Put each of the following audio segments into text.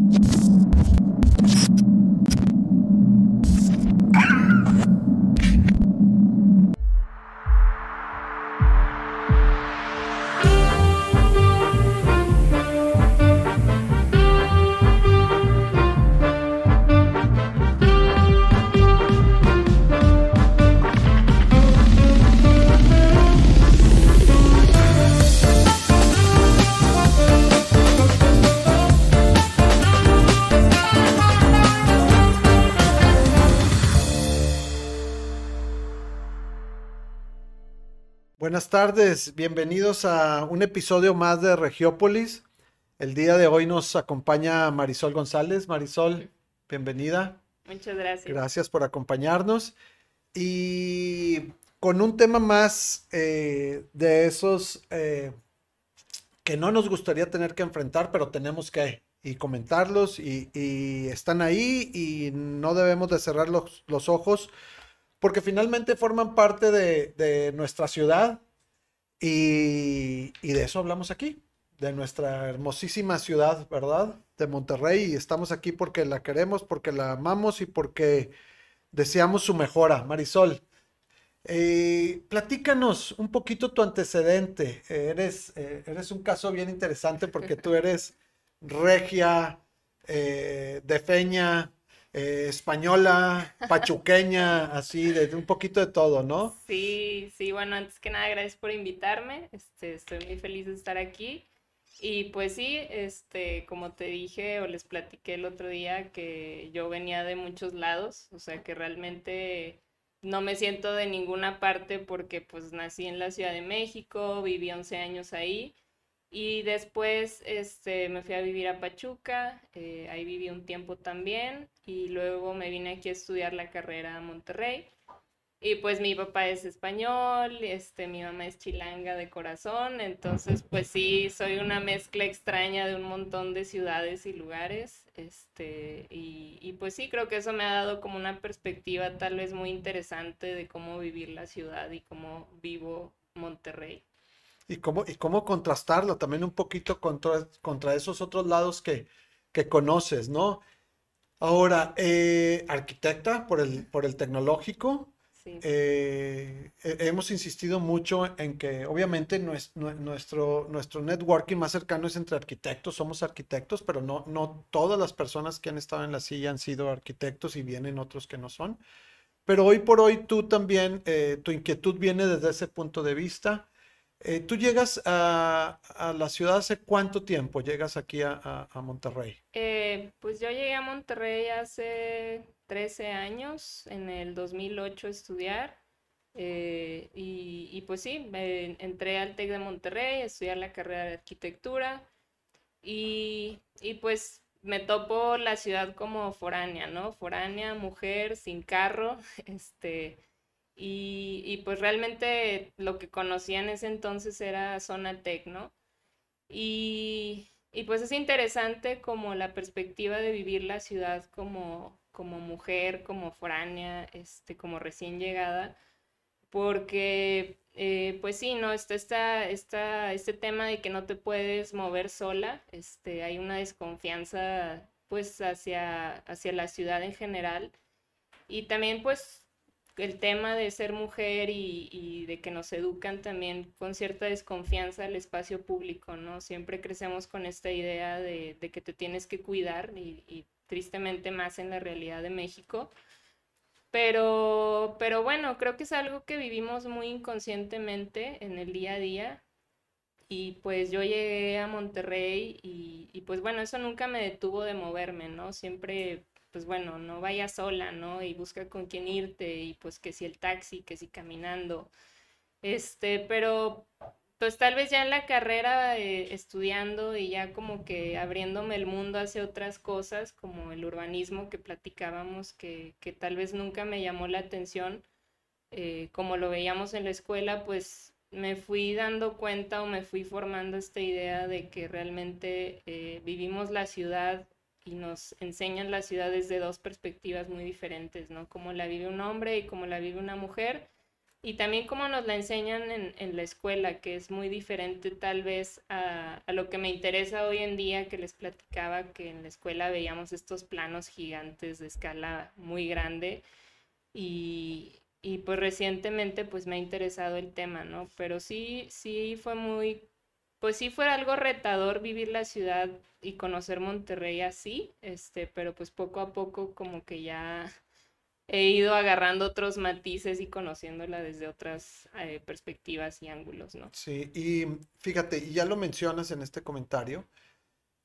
you Buenas tardes, bienvenidos a un episodio más de Regiópolis. El día de hoy nos acompaña Marisol González. Marisol, bienvenida. Muchas gracias. Gracias por acompañarnos. Y con un tema más eh, de esos eh, que no nos gustaría tener que enfrentar, pero tenemos que y comentarlos y, y están ahí y no debemos de cerrar los, los ojos porque finalmente forman parte de, de nuestra ciudad y, y, de eso hablamos aquí, de nuestra hermosísima ciudad, ¿verdad? De Monterrey y estamos aquí porque la queremos, porque la amamos y porque deseamos su mejora. Marisol, eh, platícanos un poquito tu antecedente. Eres, eh, eres un caso bien interesante porque tú eres regia, eh, de feña, eh, española, pachuqueña, así, de, un poquito de todo, ¿no? Sí, sí, bueno, antes que nada, gracias por invitarme. Este, estoy muy feliz de estar aquí. Y pues sí, este, como te dije o les platiqué el otro día, que yo venía de muchos lados, o sea que realmente no me siento de ninguna parte porque pues nací en la Ciudad de México, viví 11 años ahí y después este, me fui a vivir a Pachuca, eh, ahí viví un tiempo también y luego me vine aquí a estudiar la carrera a Monterrey. Y pues mi papá es español, este, mi mamá es chilanga de corazón, entonces pues sí, soy una mezcla extraña de un montón de ciudades y lugares, este, y, y pues sí, creo que eso me ha dado como una perspectiva tal vez muy interesante de cómo vivir la ciudad y cómo vivo Monterrey y cómo, y cómo contrastarlo también un poquito contra, contra esos otros lados que, que conoces, ¿no? Ahora, eh, arquitecta por el, por el tecnológico. Sí. Eh, hemos insistido mucho en que obviamente nuestro, nuestro, nuestro networking más cercano es entre arquitectos, somos arquitectos, pero no, no todas las personas que han estado en la silla han sido arquitectos y vienen otros que no son. Pero hoy por hoy tú también, eh, tu inquietud viene desde ese punto de vista. Eh, ¿Tú llegas a, la ciudad hace cuánto tiempo? ¿Llegas aquí a, Monterrey? Eh, pues yo llegué a Monterrey hace 13 años, en el 2008 a estudiar. Eh, y, y, pues sí, entré al TEC de Monterrey a estudiar la carrera de arquitectura. Y, y pues me topo la ciudad como foránea, ¿no? Foránea, mujer, sin carro, este y, y, pues realmente lo que conocía en ese entonces era Zona Tech, ¿no? Y, y, pues es interesante como la perspectiva de vivir la ciudad como, como mujer, como foránea, este, como recién llegada, porque eh, pues sí, ¿no? Está, está, está este tema de que no te puedes mover sola, este, hay una desconfianza pues hacia, hacia la ciudad en general y también pues el tema de ser mujer y, y, de que nos educan también con cierta desconfianza al espacio público, ¿no? Siempre crecemos con esta idea de, de que te tienes que cuidar y, tristemente más en la realidad de México. Pero, pero bueno, creo que es algo que vivimos muy inconscientemente en el día a día. Y pues yo llegué a Monterrey y pues bueno, eso nunca me detuvo de moverme, ¿no? Siempre pues bueno, no vayas sola, ¿no? Y busca con quién irte y pues que si el taxi, que si caminando. Este, pero pues tal vez ya en la carrera eh, estudiando y ya como que abriéndome el mundo hacia otras cosas como el urbanismo que platicábamos que, que tal vez nunca me llamó la atención eh, como lo veíamos en la escuela pues me fui dando cuenta o me fui formando esta idea de que realmente eh, vivimos la ciudad y nos enseñan la ciudad desde dos perspectivas muy diferentes, ¿no? Cómo la vive un hombre y cómo la vive una mujer. y también como nos la enseñan en, en, la escuela, que es muy diferente tal vez a, a, lo que me interesa hoy en día, que les platicaba que en la escuela veíamos estos planos gigantes de escala muy grande y, y pues recientemente pues me ha interesado el tema, ¿no? Pero sí, sí fue muy, pues sí fue algo retador vivir la ciudad y conocer Monterrey así, este, pero pues poco a poco como que ya he ido agarrando otros matices y conociéndola desde otras eh, perspectivas y ángulos, ¿no? Sí, y fíjate, ya lo mencionas en este comentario,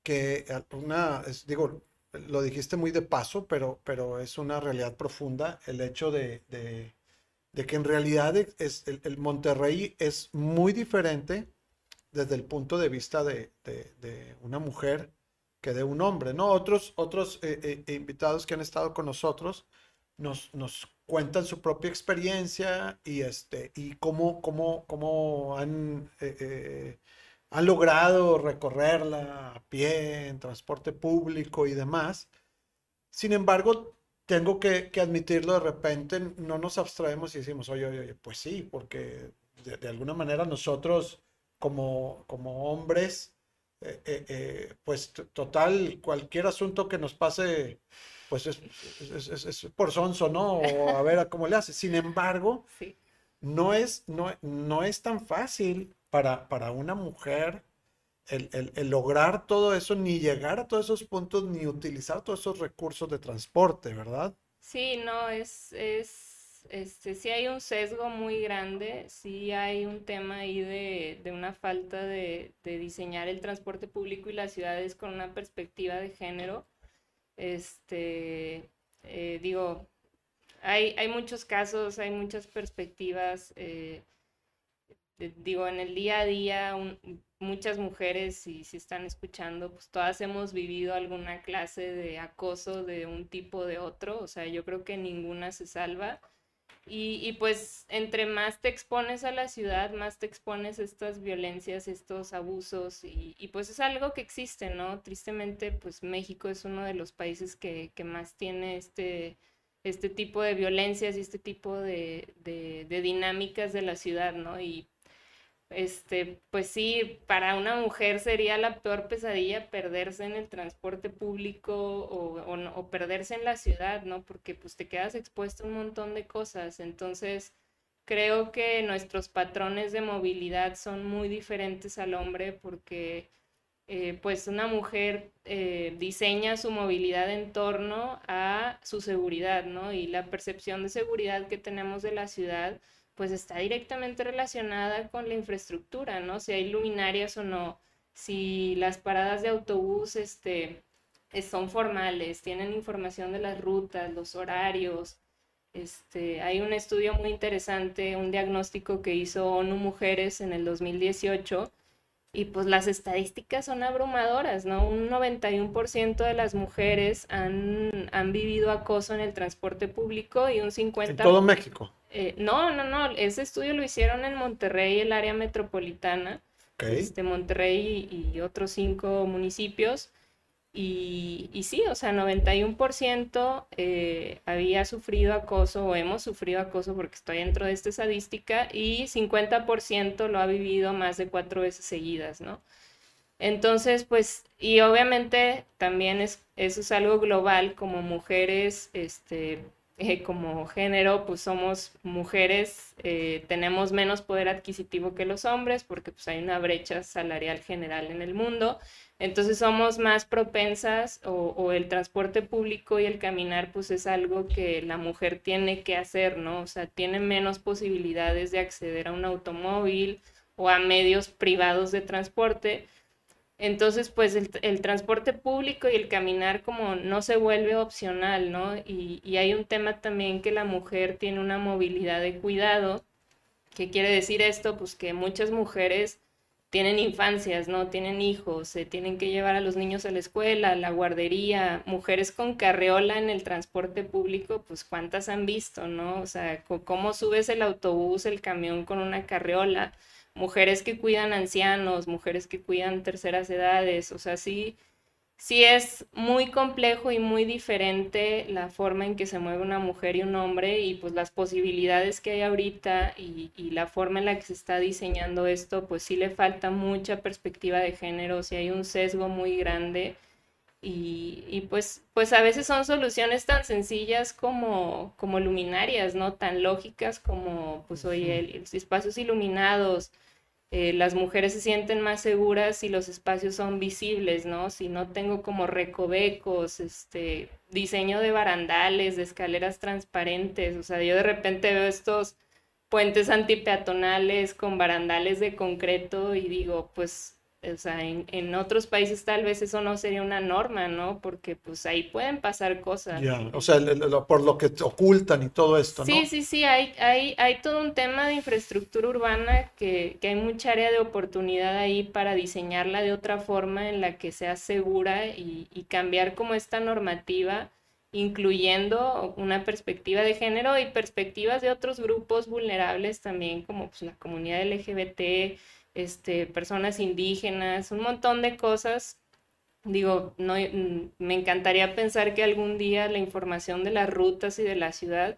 que una, digo, lo dijiste muy de paso, pero, pero es una realidad profunda el hecho de, de, que en realidad es, el, Monterrey es muy diferente desde el punto de vista de, de una mujer que de un hombre, ¿no? Otros, otros eh, eh, invitados que han estado con nosotros, nos, nos cuentan su propia experiencia y, este, y cómo, cómo, cómo han, eh, eh, han logrado recorrerla a pie, en transporte público y demás. Sin embargo, tengo que, que admitirlo de repente, no nos abstraemos y decimos, oye, oye, oye pues sí, porque de, de alguna manera nosotros como, como hombres, eh, pues total, cualquier asunto que nos pase pues es, por sonso, ¿no? O a ver a cómo le hace. Sin embargo, no, es, no, no es tan fácil para, para una mujer el, lograr todo eso, ni llegar a todos esos puntos, ni utilizar todos esos recursos de transporte, ¿verdad? Sí, no, es, es, este, sí hay un sesgo muy grande, sí hay un tema ahí de, de una falta de, de diseñar el transporte público y las ciudades con una perspectiva de género este, eh, digo, hay, hay, muchos casos, hay muchas perspectivas. Eh, digo, en el día a día, muchas mujeres, si, si están escuchando, pues todas hemos vivido alguna clase de acoso de un tipo o de otro. O sea, yo creo que ninguna se salva. Y, pues entre más te expones a la ciudad, más te expones a estas violencias, estos abusos, y, pues es algo que existe, ¿no? Tristemente, pues México es uno de los países que, más tiene este, este tipo de violencias y este tipo de, de dinámicas de la ciudad, ¿no? Y este, pues sí, para una mujer sería la peor pesadilla perderse en el transporte público o, perderse en la ciudad, ¿no? Porque pues te quedas expuesto a un montón de cosas. Entonces, creo que nuestros patrones de movilidad son muy diferentes al hombre porque eh, pues una mujer eh, diseña su movilidad en torno a su seguridad, ¿no? Y la percepción de seguridad que tenemos de la ciudad pues está directamente relacionada con la infraestructura, ¿no? Si hay luminarias o no, si las paradas de autobús este, son formales, tienen información de las rutas, los horarios. Este, hay un estudio muy interesante, un diagnóstico que hizo ONU Mujeres en el 2018 y pues las estadísticas son abrumadoras, ¿no? Un 91% de las mujeres han, han vivido acoso en el transporte público y un 50%... En todo México. Eh, no, no, no, ese estudio lo hicieron en Monterrey, el área metropolitana, este, Monterrey y, otros cinco municipios. Y, y, sí, o sea, 91% eh, había sufrido acoso o hemos sufrido acoso porque estoy dentro de esta estadística y 50% lo ha vivido más de cuatro veces seguidas, ¿no? Entonces, pues, y obviamente también es, eso es algo global como mujeres, este, eh, como género, pues somos mujeres, eh, tenemos menos poder adquisitivo que los hombres porque pues hay una brecha salarial general en el mundo. Entonces somos más propensas o, el transporte público y el caminar pues es algo que la mujer tiene que hacer, ¿no? O sea, tiene menos posibilidades de acceder a un automóvil o a medios privados de transporte entonces, pues el, transporte público y el caminar como no se vuelve opcional, ¿no? Y, y, hay un tema también que la mujer tiene una movilidad de cuidado. ¿Qué quiere decir esto? Pues que muchas mujeres tienen infancias, ¿no? Tienen hijos, se tienen que llevar a los niños a la escuela, a la guardería, mujeres con carreola en el transporte público, pues cuántas han visto, ¿no? O sea, cómo subes el autobús, el camión con una carreola mujeres que cuidan ancianos, mujeres que cuidan terceras edades, o sea, sí, sí es muy complejo y muy diferente la forma en que se mueve una mujer y un hombre y pues las posibilidades que hay ahorita y, la forma en la que se está diseñando esto, pues sí le falta mucha perspectiva de género, sí hay un sesgo muy grande y, pues, pues a veces son soluciones tan sencillas como, como luminarias, ¿no? Tan lógicas como, pues, oye, espacios iluminados, eh, las mujeres se sienten más seguras si los espacios son visibles, ¿no? Si no tengo como recovecos, este, diseño de barandales, de escaleras transparentes, o sea, yo de repente veo estos puentes antipeatonales con barandales de concreto y digo, pues o sea, en, otros países tal vez eso no sería una norma, ¿no? Porque pues ahí pueden pasar cosas. O sea, por lo que ocultan y todo esto, ¿no? Sí, sí, sí, hay, hay, hay todo un tema de infraestructura urbana que, que hay mucha área de oportunidad ahí para diseñarla de otra forma en la que sea segura y, y cambiar como esta normativa incluyendo una perspectiva de género y perspectivas de otros grupos vulnerables también, como pues, la comunidad LGBT, este, personas indígenas, un montón de cosas. Digo, no, mm, me encantaría pensar que algún día la información de las rutas y de la ciudad,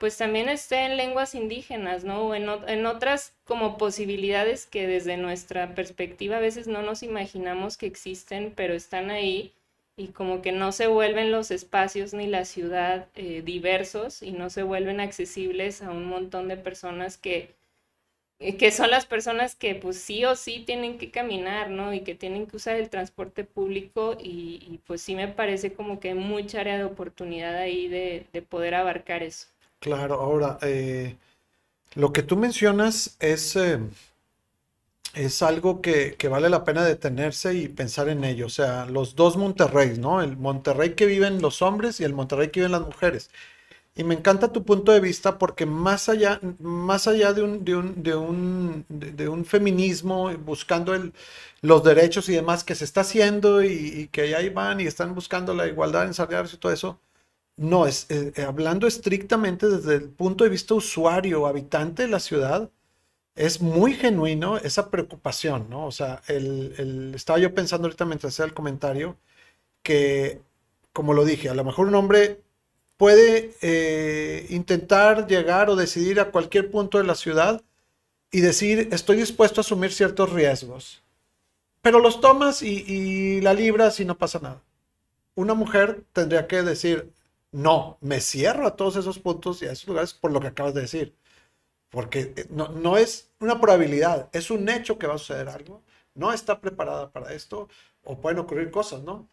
pues también esté en lenguas indígenas, ¿no? O en, otras como posibilidades que desde nuestra perspectiva a veces no nos imaginamos que existen, pero están ahí y como que no se vuelven los espacios ni la ciudad eh, diversos y no se vuelven accesibles a un montón de personas que que son las personas que pues sí o sí tienen que caminar, ¿no? Y que tienen que usar el transporte público y, pues sí me parece como que hay mucha área de oportunidad ahí de, poder abarcar eso. Claro, ahora, eh, lo que tú mencionas es, eh, es algo que, que, vale la pena detenerse y pensar en ello. O sea, los dos Monterrey, ¿no? El Monterrey que viven los hombres y el Monterrey que viven las mujeres. Y me encanta tu punto de vista porque más allá, más allá de, un, de, un, de, un, de, un feminismo buscando el, los derechos y demás que se está haciendo y, que ahí van y están buscando la igualdad en salarios y todo eso, no, es eh, eh, hablando estrictamente desde el punto de vista usuario, habitante de la ciudad, es muy genuino esa preocupación, ¿no? O sea, el, el, estaba yo pensando ahorita mientras hacía el comentario que, como lo dije, a lo mejor un hombre puede eh, intentar llegar o decidir a cualquier punto de la ciudad y decir, estoy dispuesto a asumir ciertos riesgos. Pero los tomas y, la libras y no pasa nada. Una mujer tendría que decir, no, me cierro a todos esos puntos y a esos lugares por lo que acabas de decir. Porque eh, no, no es una probabilidad, es un hecho que va a suceder algo. No está preparada para esto o pueden ocurrir cosas, ¿no?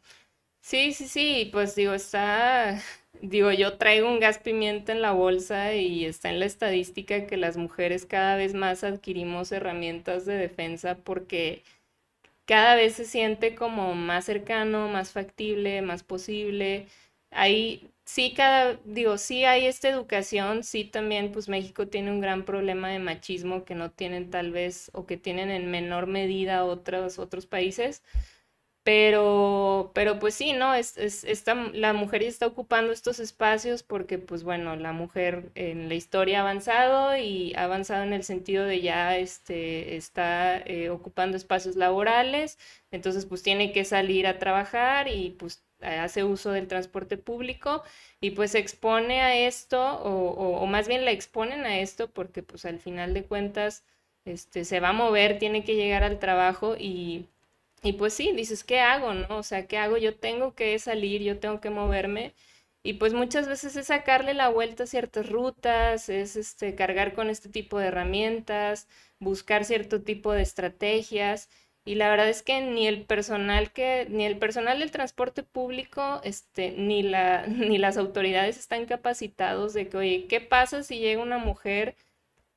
Sí, sí, sí, pues digo, está Digo, yo traigo un gas pimienta en la bolsa y está en la estadística que las mujeres cada vez más adquirimos herramientas de defensa porque cada vez se siente como más cercano, más factible, más posible. Ahí sí cada, digo, sí hay esta educación, sí también pues México tiene un gran problema de machismo que no tienen tal vez o que tienen en menor medida otros otros países pero, pero pues sí, ¿no? Es, es, la mujer está ocupando estos espacios porque, pues bueno, la mujer en la historia ha avanzado y ha avanzado en el sentido de ya este, está eh, ocupando espacios laborales, entonces pues tiene que salir a trabajar y pues hace uso del transporte público y pues se expone a esto o, o, más bien la exponen a esto porque pues al final de cuentas este, se va a mover, tiene que llegar al trabajo y y pues sí, dices, ¿qué hago, no? O sea, ¿qué hago? Yo tengo que salir, yo tengo que moverme. Y pues muchas veces es sacarle la vuelta a ciertas rutas, es este, cargar con este tipo de herramientas, buscar cierto tipo de estrategias. Y la verdad es que ni el personal que, ni el personal del transporte público, este, ni la, ni las autoridades están capacitados de que, oye, ¿qué pasa si llega una mujer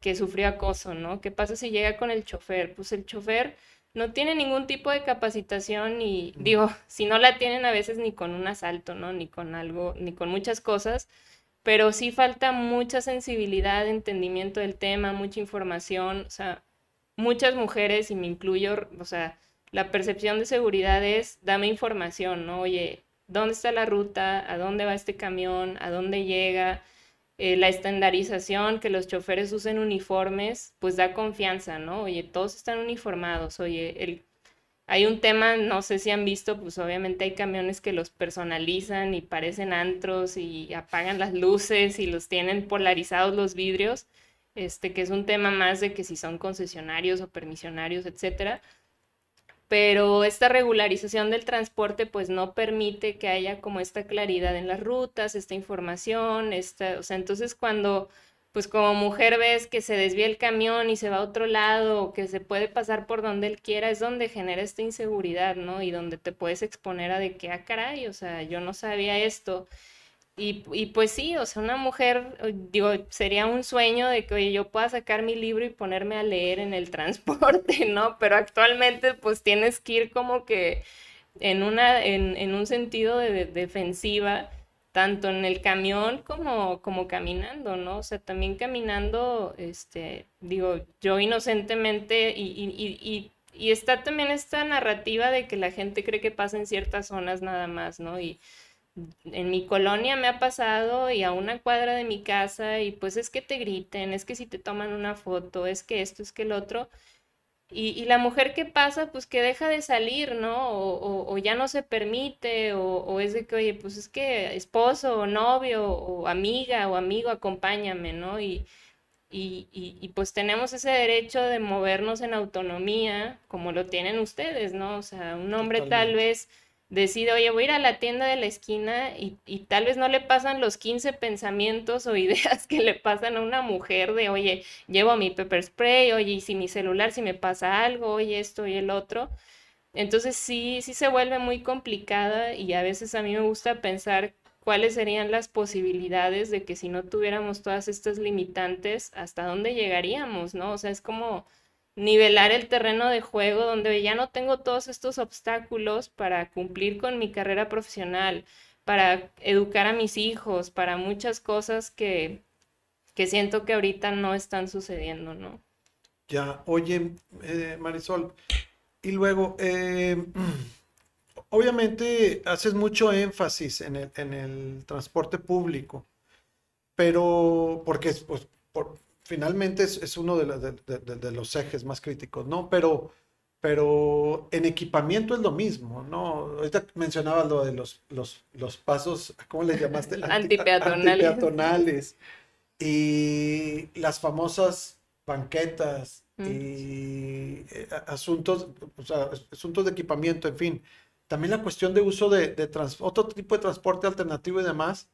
que sufrió acoso, ¿no? ¿Qué pasa si llega con el chofer? Pues el chofer no tiene ningún tipo de capacitación y digo, si no la tienen a veces ni con un asalto, ¿no? Ni con algo, ni con muchas cosas, pero sí falta mucha sensibilidad, entendimiento del tema, mucha información, o sea, muchas mujeres, y me incluyo, o sea, la percepción de seguridad es, dame información, ¿no? Oye, ¿dónde está la ruta? ¿A dónde va este camión? ¿A dónde llega? Eh, la estandarización, que los choferes usen uniformes, pues da confianza, ¿no? Oye, todos están uniformados, oye, el, hay un tema, no sé si han visto, pues obviamente hay camiones que los personalizan y parecen antros y apagan las luces y los tienen polarizados los vidrios, este, que es un tema más de que si son concesionarios o permisionarios, etcétera. Pero esta regularización del transporte pues no permite que haya como esta claridad en las rutas, esta información, esta, o sea, entonces cuando pues como mujer ves que se desvía el camión y se va a otro lado o que se puede pasar por donde él quiera, es donde genera esta inseguridad, ¿no? Y donde te puedes exponer a de que, ah, caray, o sea, yo no sabía esto. Y, pues sí, o sea, una mujer, digo, sería un sueño de que, oye, yo pueda sacar mi libro y ponerme a leer en el transporte, ¿no? Pero actualmente pues tienes que ir como que en, una, en, en un sentido de defensiva tanto en el camión como, como caminando, ¿no? O sea, también caminando, este, digo, yo inocentemente y, y, y, y, está también esta narrativa de que la gente cree que pasa en ciertas zonas nada más, ¿no? Y en mi colonia me ha pasado y a una cuadra de mi casa y pues es que te griten, es que si te toman una foto, es que esto, es que el otro. Y, la mujer que pasa, pues que deja de salir, ¿no? O, ya no se permite, o, es de que, oye, pues es que esposo o novio o amiga o amigo, acompáñame, ¿no? Y, y, y, pues tenemos ese derecho de movernos en autonomía, como lo tienen ustedes, ¿no? O sea, un hombre tal vez decide, oye, voy a ir a la tienda de la esquina y, y, tal vez no le pasan los 15 pensamientos o ideas que le pasan a una mujer de, oye, llevo mi pepper spray, oye, y si mi celular, si me pasa algo, oye, esto y el otro. Entonces sí, sí se vuelve muy complicada y a veces a mí me gusta pensar cuáles serían las posibilidades de que si no tuviéramos todas estas limitantes, hasta dónde llegaríamos, ¿no? O sea, es como nivelar el terreno de juego donde ya no tengo todos estos obstáculos para cumplir con mi carrera profesional, para educar a mis hijos, para muchas cosas que, que siento que ahorita no están sucediendo, ¿no? Ya, oye, eh, Marisol, y luego, eh, obviamente haces mucho énfasis en el, en el transporte público, pero porque pues, por, finalmente es, uno de, los ejes más críticos, ¿no? Pero, pero en equipamiento es lo mismo, ¿no? Ahorita mencionabas lo de los, los, los pasos, ¿cómo le llamaste? Antipeatonales. Antipeatonales. Y las famosas banquetas y eh, asuntos, o sea, asuntos de equipamiento, en fin. También la cuestión de uso de, de otro tipo de transporte alternativo y demás.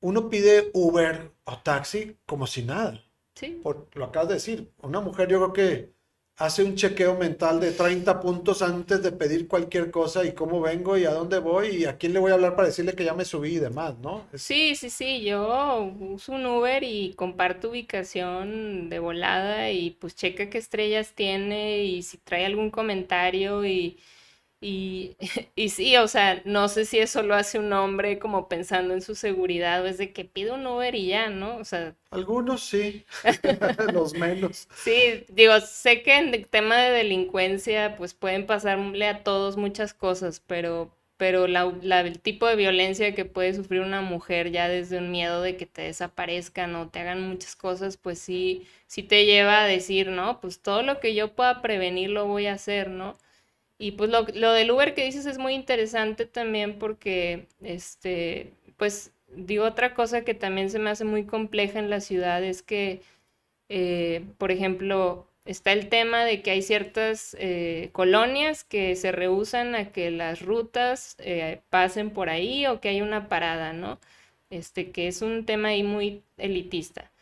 Uno pide Uber o taxi como si nada. Sí. Por, lo acabas de decir, una mujer yo creo que hace un chequeo mental de 30 puntos antes de pedir cualquier cosa y cómo vengo y a dónde voy y a quién le voy a hablar para decirle que ya me subí y demás, ¿no? Sí, sí, sí, yo uso un Uber y comparto ubicación de volada y pues checa qué estrellas tiene y si trae algún comentario y y, y, sí, o sea, no sé si eso lo hace un hombre como pensando en su seguridad o es de que pide un Uber y ya, ¿no? O sea. Algunos sí, los menos. Sí, digo, sé que en el tema de delincuencia, pues pueden pasarle a todos muchas cosas, pero, pero la, el tipo de violencia que puede sufrir una mujer ya desde un miedo de que te desaparezcan o te hagan muchas cosas, pues sí, sí te lleva a decir, ¿no? Pues todo lo que yo pueda prevenir lo voy a hacer, ¿no? Y pues lo, lo, del Uber que dices es muy interesante también porque, este, pues digo otra cosa que también se me hace muy compleja en la ciudad es que, eh, por ejemplo, está el tema de que hay ciertas eh, colonias que se rehusan a que las rutas eh, pasen por ahí o que hay una parada, ¿no? Este, que es un tema ahí muy elitista.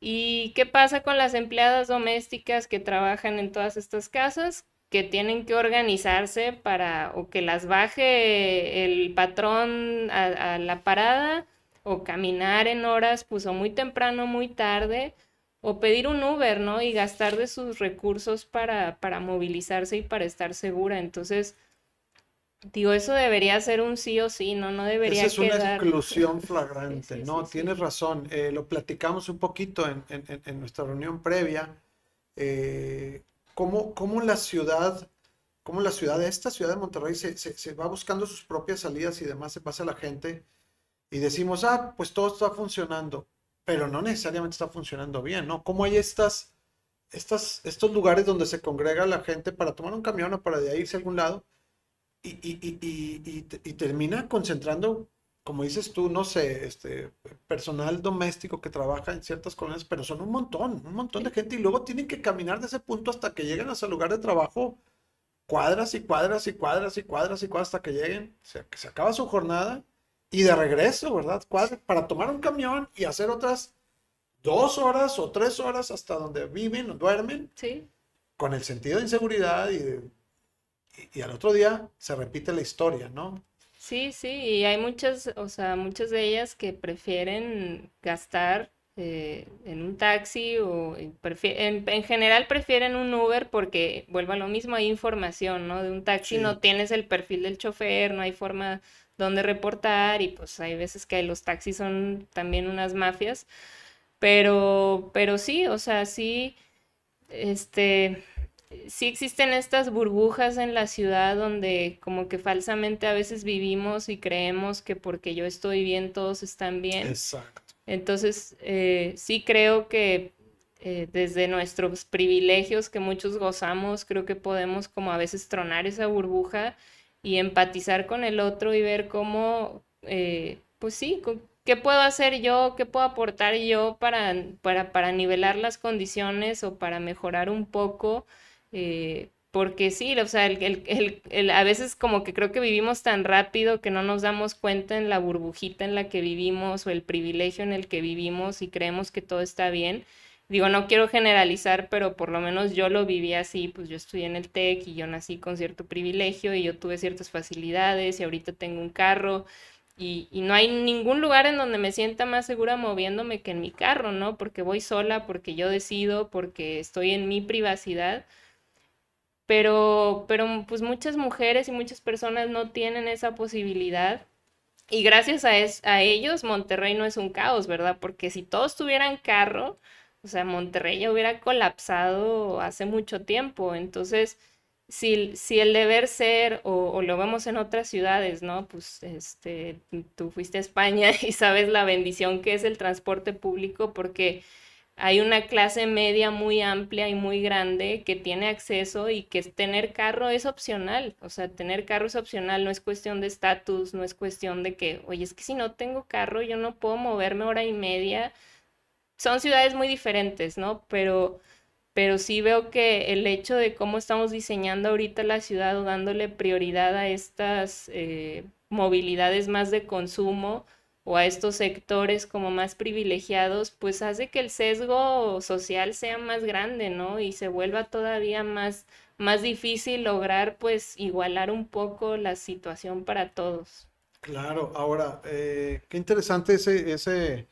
¿Y qué pasa con las empleadas domésticas que trabajan en todas estas casas? Que tienen que organizarse para o que las baje el patrón a, la parada o caminar en horas, pues o muy temprano, muy tarde, o pedir un Uber, ¿no? Y gastar de sus recursos para, para movilizarse y para estar segura. Entonces, digo, eso debería ser un sí o sí, ¿no? No debería Esa es una exclusión flagrante, ¿no? Tienes razón. Eh, lo platicamos un poquito en, en, en nuestra reunión previa. Eh, cómo, la ciudad, cómo la ciudad, esta ciudad de Monterrey se, se, va buscando sus propias salidas y demás, se pasa a la gente y decimos, ah, pues todo está funcionando, pero no necesariamente está funcionando bien, ¿no? ¿Cómo hay estas estas, estos lugares donde se congrega la gente para tomar un camión o para irse a algún lado y, y, y termina concentrando, como dices tú, no sé, este personal doméstico que trabaja en ciertas colonias, pero son un montón, un montón de gente y luego tienen que caminar de ese punto hasta que lleguen a su lugar de trabajo cuadras y cuadras y cuadras y cuadras y cuadras hasta que lleguen, o sea, que se acaba su jornada y de regreso, ¿verdad? Cuadras, para tomar un camión y hacer otras dos horas o tres horas hasta donde viven o duermen. Sí. Con el sentido de inseguridad y, y, al otro día se repite la historia, ¿no? Sí, sí, y hay muchas, o sea, muchas de ellas que prefieren gastar eh, en un taxi o en, en, general prefieren un Uber porque vuelvo a lo mismo, hay información, ¿no? De un taxi no tienes el perfil del chofer, no hay forma donde reportar y pues hay veces que los taxis son también unas mafias. Pero, pero sí, o sea, sí, este, sí existen estas burbujas en la ciudad donde como que falsamente a veces vivimos y creemos que porque yo estoy bien, todos están bien. Exacto. Entonces, eh, sí creo que eh, desde nuestros privilegios que muchos gozamos, creo que podemos como a veces tronar esa burbuja y empatizar con el otro y ver cómo, eh, pues sí, ¿Qué puedo hacer yo? ¿Qué puedo aportar yo para, para, para nivelar las condiciones o para mejorar un poco? Eh, porque sí, o sea, el, el, a veces como que creo que vivimos tan rápido que no nos damos cuenta en la burbujita en la que vivimos o el privilegio en el que vivimos y creemos que todo está bien. Digo, no quiero generalizar, pero por lo menos yo lo viví así, pues yo estudié en el TEC y yo nací con cierto privilegio y yo tuve ciertas facilidades y ahorita tengo un carro y, no hay ningún lugar en donde me sienta más segura moviéndome que en mi carro, ¿no? Porque voy sola, porque yo decido, porque estoy en mi privacidad. Pero, pero pues muchas mujeres y muchas personas no tienen esa posibilidad. Y gracias a, a ellos, Monterrey no es un caos, ¿verdad? Porque si todos tuvieran carro, o sea, Monterrey ya hubiera colapsado hace mucho tiempo. Entonces, si, si el deber ser, o, lo vemos en otras ciudades, ¿no? Pues este, tú fuiste a España y sabes la bendición que es el transporte público porque hay una clase media muy amplia y muy grande que tiene acceso y que tener carro es opcional. O sea, tener carro es opcional, no es cuestión de estatus, no es cuestión de que, oye, es que si no tengo carro yo no puedo moverme hora y media. Son ciudades muy diferentes, ¿no? Pero pero sí veo que el hecho de cómo estamos diseñando ahorita la ciudad o dándole prioridad a estas eh, movilidades más de consumo o a estos sectores como más privilegiados, pues hace que el sesgo social sea más grande, ¿no? Y se vuelva todavía más, más difícil lograr pues igualar un poco la situación para todos. Claro, ahora, eh, qué interesante ese, ese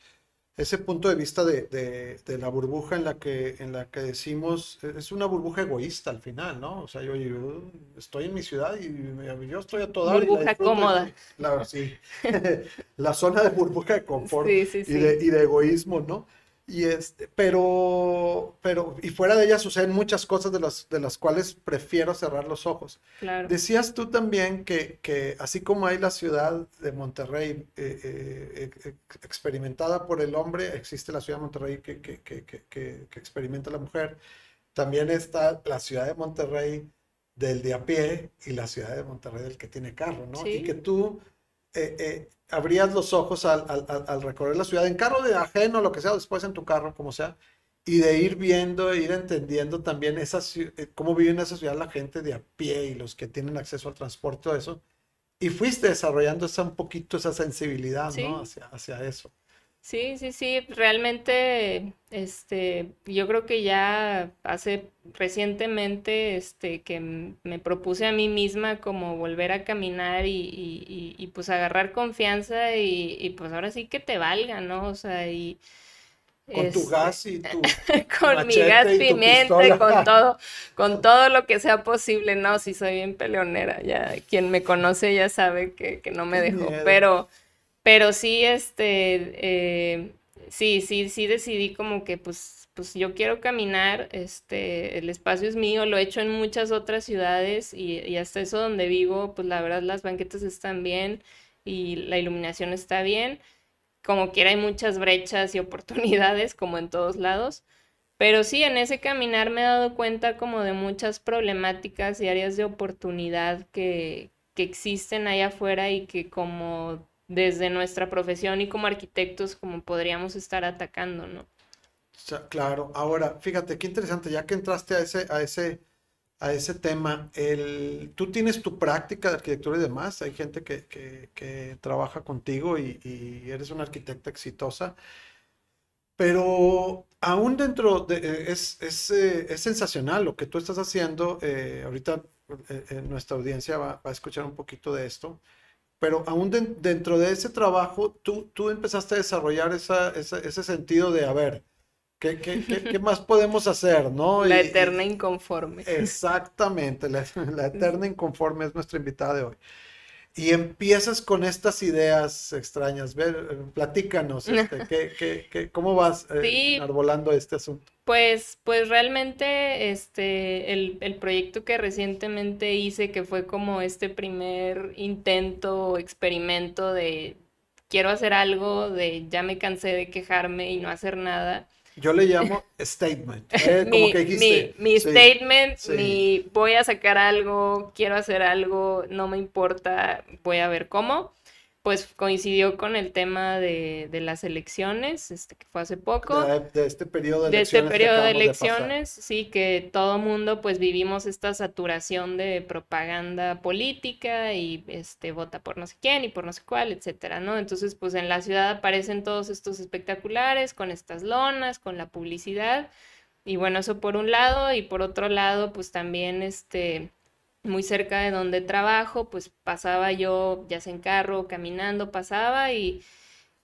ese punto de vista de, la burbuja en la, que, en la que decimos, e, es una burbuja egoísta al final, ¿no? O sea, yo, estoy en mi ciudad y yo estoy a toda Burbuja cómoda. La, sí, la zona de burbuja de confort Y, de, y de egoísmo, ¿no? Y este, pero, pero, y fuera de ella suceden muchas cosas de las, de las cuales prefiero cerrar los ojos. Claro. Decías tú también que, que así como hay la ciudad de Monterrey eh, eh, eh, experimentada por el hombre, existe la ciudad de Monterrey que, que, que, experimenta la mujer. También está la ciudad de Monterrey del de a pie y la ciudad de Monterrey del que tiene carro, ¿no? Y que tú abrías los ojos al, al, recorrer la ciudad en carro de ajeno, lo que sea, después en tu carro, como sea, y de ir viendo, ir entendiendo también esa, eh, cómo vive en esa ciudad la gente de a pie y los que tienen acceso al transporte, todo eso. Y fuiste desarrollando esa, un poquito esa sensibilidad, ¿no? Hacia, hacia eso. Sí, sí, sí, realmente, este, yo creo que ya hace recientemente, este, que me propuse a mí misma como volver a caminar y, y, y, pues agarrar confianza y, pues ahora sí que te valga, ¿no? O sea, y... Con tu gas y tu con mi gas pimienta y con todo, con todo lo que sea posible, no, si soy bien peleonera, ya quien me conoce ya sabe que, que no me dejo, pero pero sí, este, eh, sí, sí, sí decidí como que pues, pues yo quiero caminar, este, el espacio es mío, lo he hecho en muchas otras ciudades y, y hasta eso donde vivo, pues la verdad las banquetas están bien y la iluminación está bien. Como quiera hay muchas brechas y oportunidades, como en todos lados Pero sí, en ese caminar me he dado cuenta como de muchas problemáticas y áreas de oportunidad que, que existen allá afuera y que como desde nuestra profesión y como arquitectos como podríamos estar atacando, ¿no? Claro, ahora fíjate qué interesante, ya que entraste a ese, a ese, a ese tema, el, tú tienes tu práctica de arquitectura y demás, hay gente que, que, trabaja contigo y, y, eres una arquitecta exitosa, pero aún dentro de, eh, es, es, eh, es sensacional lo que tú estás haciendo, eh, ahorita nuestra audiencia va, va, a escuchar un poquito de esto, pero aún dentro de ese trabajo, tú, tú empezaste a desarrollar esa, ese sentido de, a ver, ¿qué, qué, qué, más podemos hacer? ¿no? La eterna inconforme. Exactamente, la, la, eterna inconforme es nuestra invitada de hoy. Y empiezas con estas ideas extrañas. Ver, platícanos, este, ¿qué, qué, cómo vas eh, arbolando este asunto? Pues, pues realmente este, el, el, proyecto que recientemente hice, que fue como este primer intento, experimento de quiero hacer algo, de ya me cansé de quejarme y no hacer nada, yo le llamo statement. ¿eh? Como mi, que dijiste. Mi, statement, mi voy a sacar algo, quiero hacer algo, no me importa, voy a ver cómo pues coincidió con el tema de, las elecciones, este, que fue hace poco. De, este periodo de elecciones. De este periodo de elecciones, sí, que todo mundo pues vivimos esta saturación de propaganda política y este vota por no sé quién y por no sé cuál, etcétera, ¿no? Entonces, pues en la ciudad aparecen todos estos espectaculares con estas lonas, con la publicidad. Y bueno, eso por un lado, y por otro lado, pues también este muy cerca de donde trabajo, pues pasaba yo, ya sea en carro, caminando, pasaba y,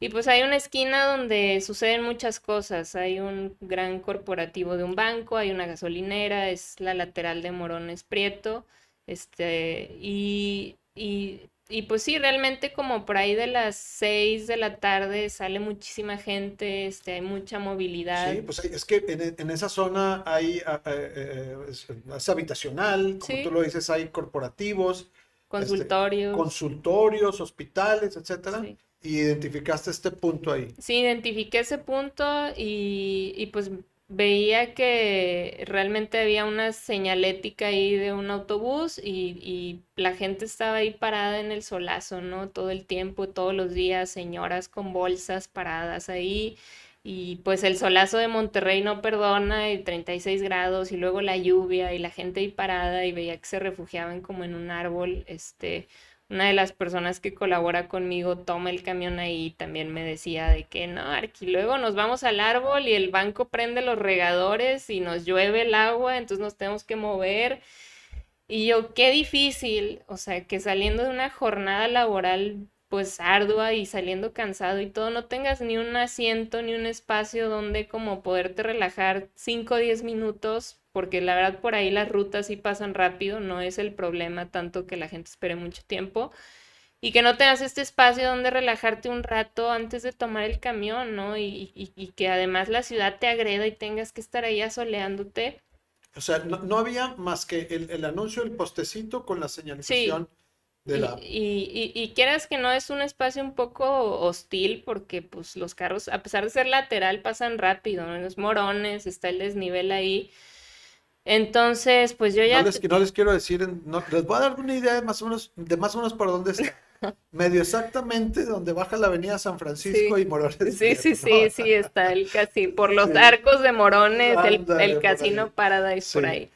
y pues hay una esquina donde suceden muchas cosas. Hay un gran corporativo de un banco, hay una gasolinera, es la lateral de Morones Prieto, este, y, y y pues sí, realmente como por ahí de las 6 de la tarde sale muchísima gente, este, hay mucha movilidad. Sí, pues es que en, esa zona hay, eh, eh, es, habitacional, como tú lo dices, hay corporativos. Este, consultorios. consultorios, hospitales, etcétera. Y identificaste este punto ahí. Sí, identifiqué ese punto y, y pues veía que realmente había una señalética ahí de un autobús y, la gente estaba ahí parada en el solazo, ¿no? Todo el tiempo, todos los días, señoras con bolsas paradas ahí. Y pues el solazo de Monterrey no perdona, y 36 grados, y luego la lluvia, y la gente ahí parada, y veía que se refugiaban como en un árbol, este, una de las personas que colabora conmigo toma el camión ahí también me decía de que no, Arqui, luego nos vamos al árbol y el banco prende los regadores y nos llueve el agua, entonces nos tenemos que mover. Y yo, qué difícil, o sea, que saliendo de una jornada laboral pues ardua y saliendo cansado y todo, no tengas ni un asiento ni un espacio donde como poderte relajar 5 o 10 minutos porque la verdad por ahí las rutas sí pasan rápido, no es el problema tanto que la gente espere mucho tiempo. Y que no tengas este espacio donde relajarte un rato antes de tomar el camión, ¿no? Y, y, que además la ciudad te agreda y tengas que estar ahí asoleándote. O sea, no, había más que el, el, anuncio, el postecito con la señalización. De la... y, y, quieras que no es un espacio un poco hostil porque pues los carros, a pesar de ser lateral, pasan rápido, ¿no? Los morones, está el desnivel ahí. Entonces, pues yo ya... No les, no les quiero decir, no, les voy a dar una idea de más o menos, de más o menos por dónde está. Medio exactamente donde baja la avenida San Francisco y Morones. Sí, sí, sí, sí, está el casino. Por los arcos de Morones, el, el casino Paradise por ahí.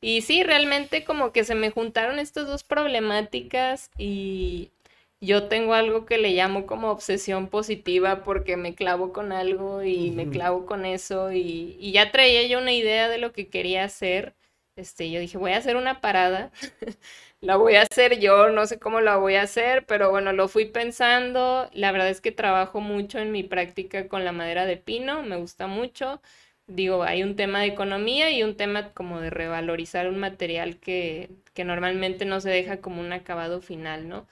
Y sí, realmente como que se me juntaron estas dos problemáticas y yo tengo algo que le llamo como obsesión positiva porque me clavo con algo y me clavo con eso y, y, ya traía yo una idea de lo que quería hacer. Este, yo dije, voy a hacer una parada, la voy a hacer yo, no sé cómo la voy a hacer, pero bueno, lo fui pensando. La verdad es que trabajo mucho en mi práctica con la madera de pino, me gusta mucho. Digo, hay un tema de economía y un tema como de revalorizar un material que, que normalmente no se deja como un acabado final, ¿no?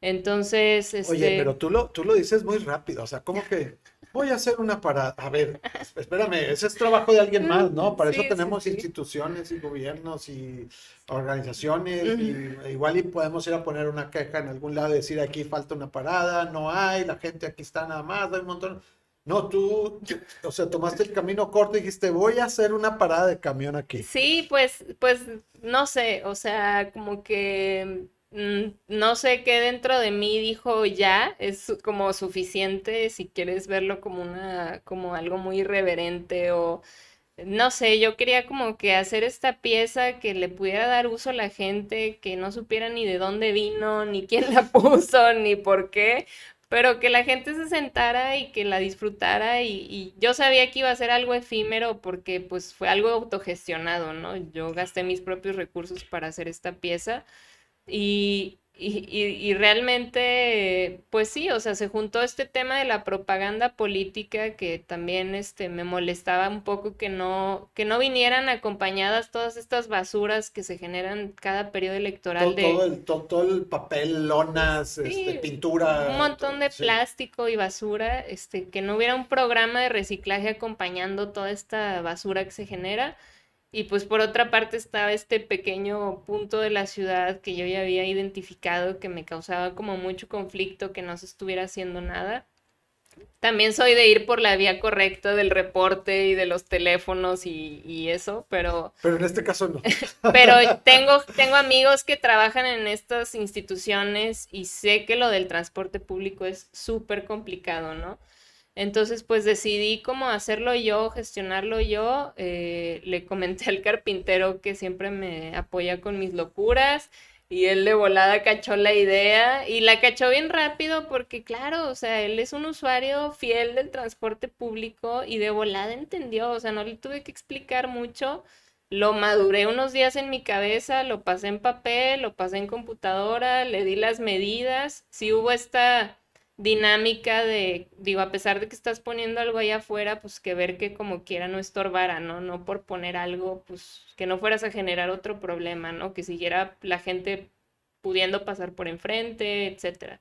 Entonces, este... Oye, pero tú lo, tú lo dices muy rápido, o sea, como que voy a hacer una parada. A ver, espérame, ese es trabajo de alguien más, ¿no? Para eso tenemos instituciones y gobiernos y organizaciones, y igual y podemos ir a poner una queja en algún lado y decir aquí falta una parada, no hay, la gente aquí está nada más, hay un montón. No, tú, o sea, tomaste el camino corto y dijiste, voy a hacer una parada de camión aquí. Sí, pues, pues, no sé, o sea, como que no sé qué dentro de mí dijo ya, es como suficiente si quieres verlo como una, como algo muy irreverente o no sé, yo quería como que hacer esta pieza que le pudiera dar uso a la gente, que no supiera ni de dónde vino, ni quién la puso, ni por qué, pero que la gente se sentara y que la disfrutara y, yo sabía que iba a ser algo efímero porque pues fue algo autogestionado, ¿no? Yo gasté mis propios recursos para hacer esta pieza y, y, realmente, pues sí, o sea, se juntó este tema de la propaganda política que también este, me molestaba un poco que no, que no vinieran acompañadas todas estas basuras que se generan cada periodo electoral. Todo, de... todo, el, todo, el, papel, lonas, este, pintura. Un montón de plástico y basura, este, que no hubiera un programa de reciclaje acompañando toda esta basura que se genera y pues por otra parte estaba este pequeño punto de la ciudad que yo ya había identificado que me causaba como mucho conflicto que no se estuviera haciendo nada. También soy de ir por la vía correcta del reporte y de los teléfonos y, eso, pero... Pero en este caso no. pero tengo, tengo amigos que trabajan en estas instituciones y sé que lo del transporte público es súper complicado, ¿no? Entonces, pues decidí cómo hacerlo yo, gestionarlo yo. Eh, le comenté al carpintero que siempre me apoya con mis locuras y él de volada cachó la idea y la cachó bien rápido porque, claro, o sea, él es un usuario fiel del transporte público y de volada entendió, o sea, no le tuve que explicar mucho. Lo maduré unos días en mi cabeza, lo pasé en papel, lo pasé en computadora, le di las medidas. Si hubo esta dinámica de, digo, a pesar de que estás poniendo algo ahí afuera, pues que ver que como quiera no estorbara, ¿no? No por poner algo, pues que no fueras a generar otro problema, ¿no? Que siguiera la gente pudiendo pasar por enfrente, etcétera.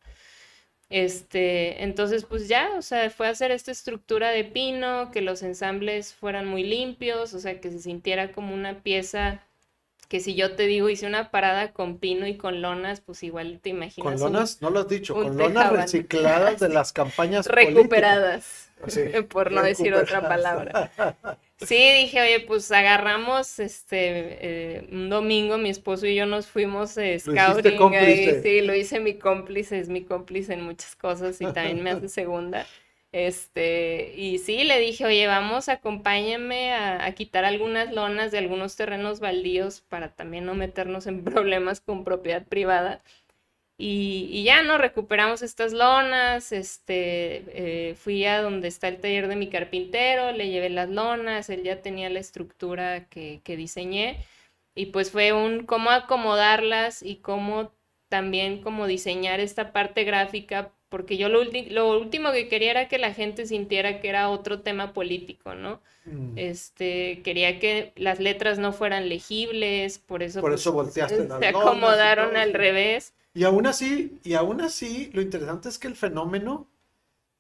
Este, entonces, pues ya, o sea, fue hacer esta estructura de pino, que los ensambles fueran muy limpios, o sea, que se sintiera como una pieza que si yo te digo hice una parada con pino y con lonas, pues igual te imaginas. Con lonas, no lo has dicho, con lonas recicladas de las campañas recuperadas, por no decir otra palabra. Sí, dije, oye, pues agarramos este eh, un domingo, mi esposo y yo nos fuimos a scouting ahí, sí, lo hice mi cómplice, es mi cómplice en muchas cosas y también me hace segunda. Este, y sí, le dije, oye, vamos, acompáñame a, quitar algunas lonas de algunos terrenos baldíos para también no meternos en problemas con propiedad privada. Y, ya, ¿no? Recuperamos estas lonas, este, eh, fui a donde está el taller de mi carpintero, le llevé las lonas, él ya tenía la estructura que, diseñé y pues fue un cómo acomodarlas y cómo también como diseñar esta parte gráfica porque yo lo, lo, último que quería era que la gente sintiera que era otro tema político, ¿no? Mm. Este, quería que las letras no fueran legibles, por eso, por eso pues, volteaste se acomodaron al revés. Y aún así, y aún así, lo interesante es que el fenómeno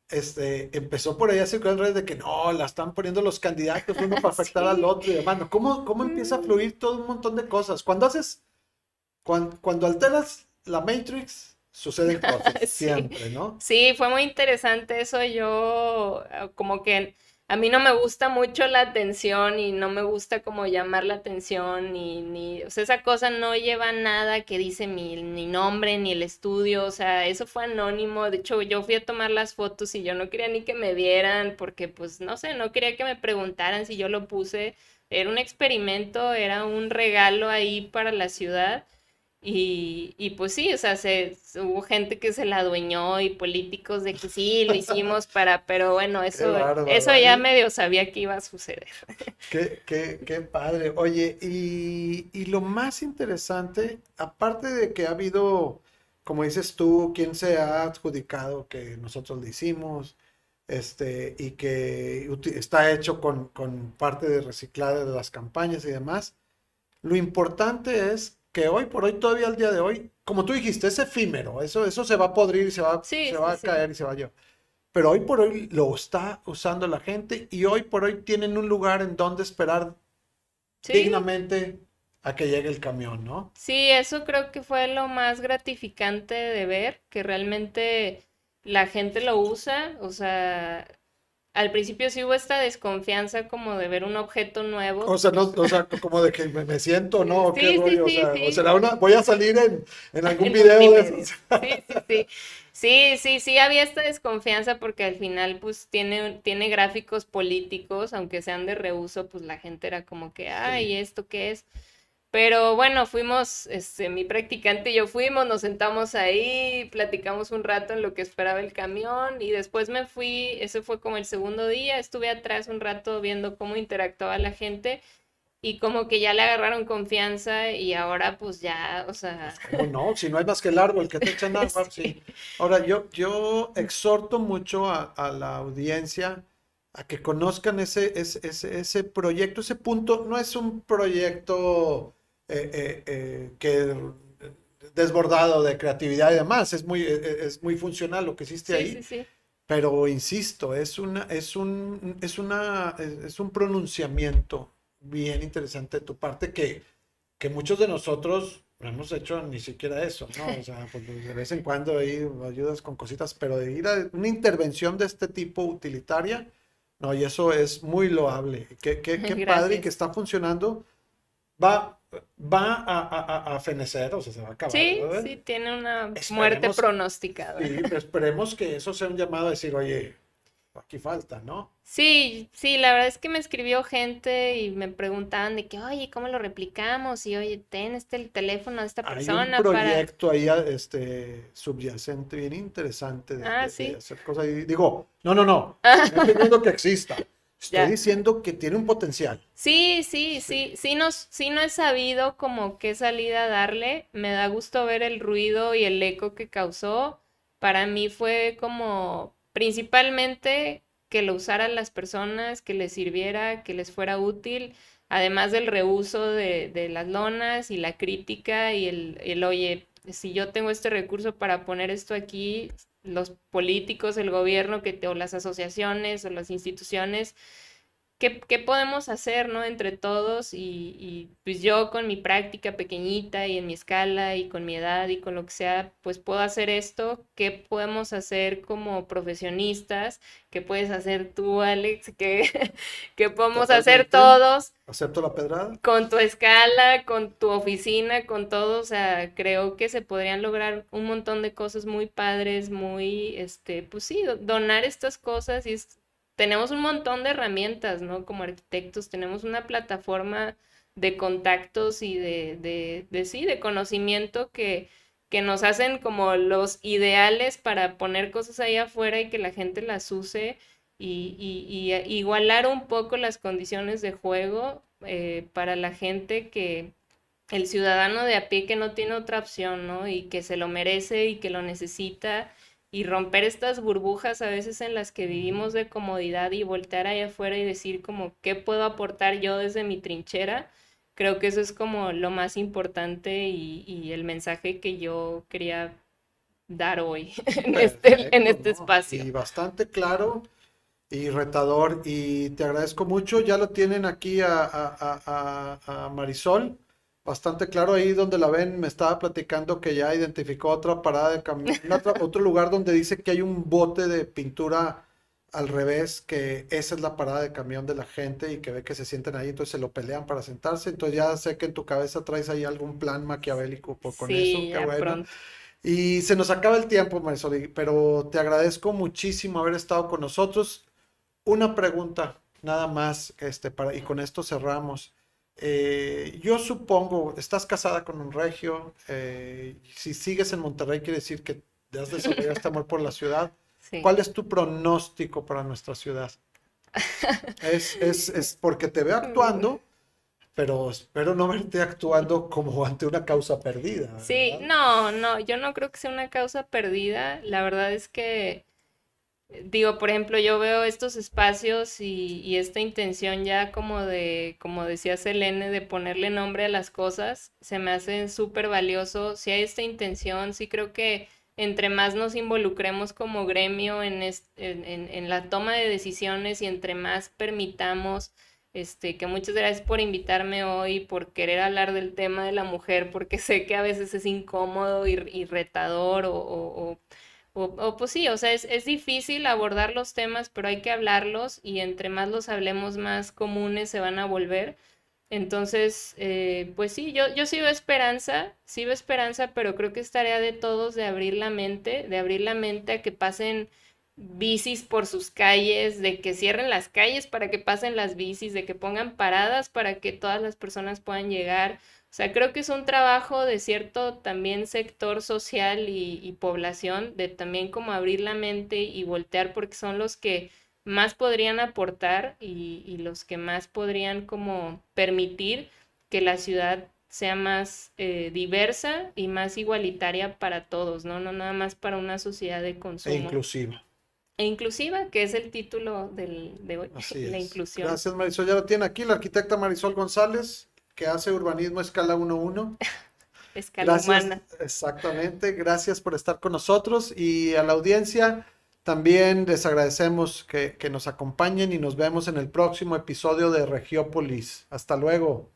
este, empezó por ahí a circular de que no, la están poniendo los candidatos uno para afectar al otro y demás. ¿Cómo, ¿Cómo empieza a mm. fluir todo un montón de cosas? Cuando haces, cuando, cuando alteras la Matrix, suceden cosas siempre, ¿no? Sí, fue muy interesante eso. Yo, ah, como que a mí no me gusta mucho la atención y no me gusta como llamar la atención ni, ni, o sea, esa cosa no lleva nada que dice mi, ni nombre ni el estudio, o sea, eso fue anónimo. De hecho, yo fui a tomar las fotos y yo no quería ni que me vieran porque, pues, no sé, no quería que me preguntaran si yo lo puse. Era un experimento, era un regalo ahí para la ciudad y, y, pues sí, o sea, se, hubo gente que se la adueñó y políticos de que sí, lo hicimos para, pero bueno, eso, eso ya medio sabía que iba a suceder. Qué, qué, qué padre. Oye, y, y, lo más interesante, aparte de que ha habido, como dices tú, quien se ha adjudicado que nosotros lo hicimos, este, y que está hecho con, con parte de reciclada de las campañas y demás, lo importante es que hoy por hoy, todavía al día de hoy, como tú dijiste, es efímero, eso, eso se va a podrir, se va, se va a caer y se va a llevar. Pero hoy por hoy lo está usando la gente y hoy por hoy tienen un lugar en donde esperar dignamente a que llegue el camión, ¿no? Sí, eso creo que fue lo más gratificante de ver, que realmente la gente lo usa, o sea, al principio sí hubo esta desconfianza como de ver un objeto nuevo. O sea, no, o sea como de que me, siento, ¿no? Sí, ¿Qué rollo? o sea, o será una, voy a salir en, en algún video de eso. Sí, sí, sí. Sí, sí, sí, había esta desconfianza porque al final pues tiene, tiene gráficos políticos, aunque sean de reuso, pues la gente era como que, ay, ¿esto qué es? Pero bueno, fuimos, este, mi practicante y yo fuimos, nos sentamos ahí, platicamos un rato en lo que esperaba el camión y después me fui, ese fue como el segundo día, estuve atrás un rato viendo cómo interactuaba la gente y como que ya le agarraron confianza y ahora pues ya, o sea... Pues, no? Si no hay más que el árbol que te echan agua, sí. Ahora, yo, yo exhorto mucho a, a la audiencia a que conozcan ese, ese, ese, ese proyecto, ese punto, no es un proyecto eh, eh, eh, que desbordado de creatividad y demás. Es muy, es muy funcional lo que hiciste ahí. Pero insisto, es una, es un, es una, es un pronunciamiento bien interesante de tu parte que, que muchos de nosotros no hemos hecho ni siquiera eso, ¿no? O sea, pues de vez en cuando ahí ayudas con cositas, pero de ir a una intervención de este tipo utilitaria, no, y eso es muy loable. Qué, qué, qué padre que está funcionando. Va, va a, a, fenecer, o sea, se va a acabar. Sí, sí, tiene una muerte pronosticada. Sí, esperemos que eso sea un llamado a decir, oye, aquí falta, ¿no? Sí, sí, la verdad es que me escribió gente y me preguntaban de que, oye, ¿cómo lo replicamos? Y oye, ten este el teléfono de esta persona. Hay un proyecto ahí este, subyacente bien interesante de, ah, hacer cosas. Y digo, no, no, no, no estoy diciendo que exista. Estoy diciendo que tiene un potencial. Sí, sí, sí, sí, no, sí no he sabido como qué salida darle. Me da gusto ver el ruido y el eco que causó. Para mí fue como principalmente que lo usaran las personas, que les sirviera, que les fuera útil, además del reuso de, las lonas y la crítica y el, el, oye, si yo tengo este recurso para poner esto aquí, los políticos, el gobierno que o las asociaciones o las instituciones ¿qué, podemos hacer, ¿no? Entre todos y, pues yo con mi práctica pequeñita y en mi escala y con mi edad y con lo que sea, pues puedo hacer esto, ¿qué podemos hacer como profesionistas? ¿Qué puedes hacer tú, Alex? ¿Qué, qué podemos hacer todos? ¿Acepto la pedrada? Con tu escala, con tu oficina, con todo, o sea, creo que se podrían lograr un montón de cosas muy padres, muy, este, pues sí, donar estas cosas y es tenemos un montón de herramientas, ¿no? Como arquitectos, tenemos una plataforma de contactos y de, de, sí, de conocimiento que, que nos hacen como los ideales para poner cosas ahí afuera y que la gente las use y, y, igualar un poco las condiciones de juego eh, para la gente que el ciudadano de a pie que no tiene otra opción, ¿no? Y que se lo merece y que lo necesita y romper estas burbujas a veces en las que vivimos de comodidad y voltear ahí afuera y decir como qué puedo aportar yo desde mi trinchera, creo que eso es como lo más importante y, el mensaje que yo quería dar hoy en este, en este espacio. Y bastante claro y retador y te agradezco mucho. Ya lo tienen aquí a, a, a Marisol bastante claro ahí donde la ven, me estaba platicando que ya identificó otra parada de camión, otro lugar donde dice que hay un bote de pintura al revés, que esa es la parada de camión de la gente y que ve que se sienten ahí, entonces se lo pelean para sentarse, entonces ya sé que en tu cabeza traes ahí algún plan maquiavélico por, con eso, qué bueno. Y se nos acaba el tiempo, Marisol, pero te agradezco muchísimo haber estado con nosotros. Una pregunta, nada más, este, para, y con esto cerramos. Eh, yo supongo, estás casada con un regio, eh, si sigues en Monterrey quiere decir que has desarrollado este amor por la ciudad. ¿Cuál es tu pronóstico para nuestra ciudad? Es, es, es, porque te veo actuando, pero espero no verte actuando como ante una causa perdida. Sí, no, no, yo no creo que sea una causa perdida. La verdad es que digo, por ejemplo, yo veo estos espacios y, esta intención ya como de, como decía Selene, de ponerle nombre a las cosas, se me hace súper valioso. Si hay esta intención, sí creo que entre más nos involucremos como gremio en, en, la toma de decisiones y entre más permitamos, este, que muchas gracias por invitarme hoy, por querer hablar del tema de la mujer, porque sé que a veces es incómodo y, retador o o, pues sí, o sea, es, es, difícil abordar los temas, pero hay que hablarlos y entre más los hablemos, más comunes se van a volver. Entonces, eh, pues sí, yo, yo sí esperanza, sí veo esperanza, pero creo que es tarea de todos de abrir la mente, de abrir la mente a que pasen bicis por sus calles, de que cierren las calles para que pasen las bicis, de que pongan paradas para que todas las personas puedan llegar. O sea, creo que es un trabajo de cierto también sector social y, población, de también como abrir la mente y voltear porque son los que más podrían aportar y, los que más podrían como permitir que la ciudad sea más eh, diversa y más igualitaria para todos, ¿no? No nada más para una sociedad de consumo. E inclusiva. E inclusiva, que es el título del, de hoy, la inclusión. Gracias Marisol, ya lo tiene aquí la arquitecta Marisol González que hace urbanismo escala 1-1. escala humana. Exactamente, gracias por estar con nosotros y a la audiencia también les agradecemos que, que nos acompañen y nos vemos en el próximo episodio de Regiópolis. Hasta luego.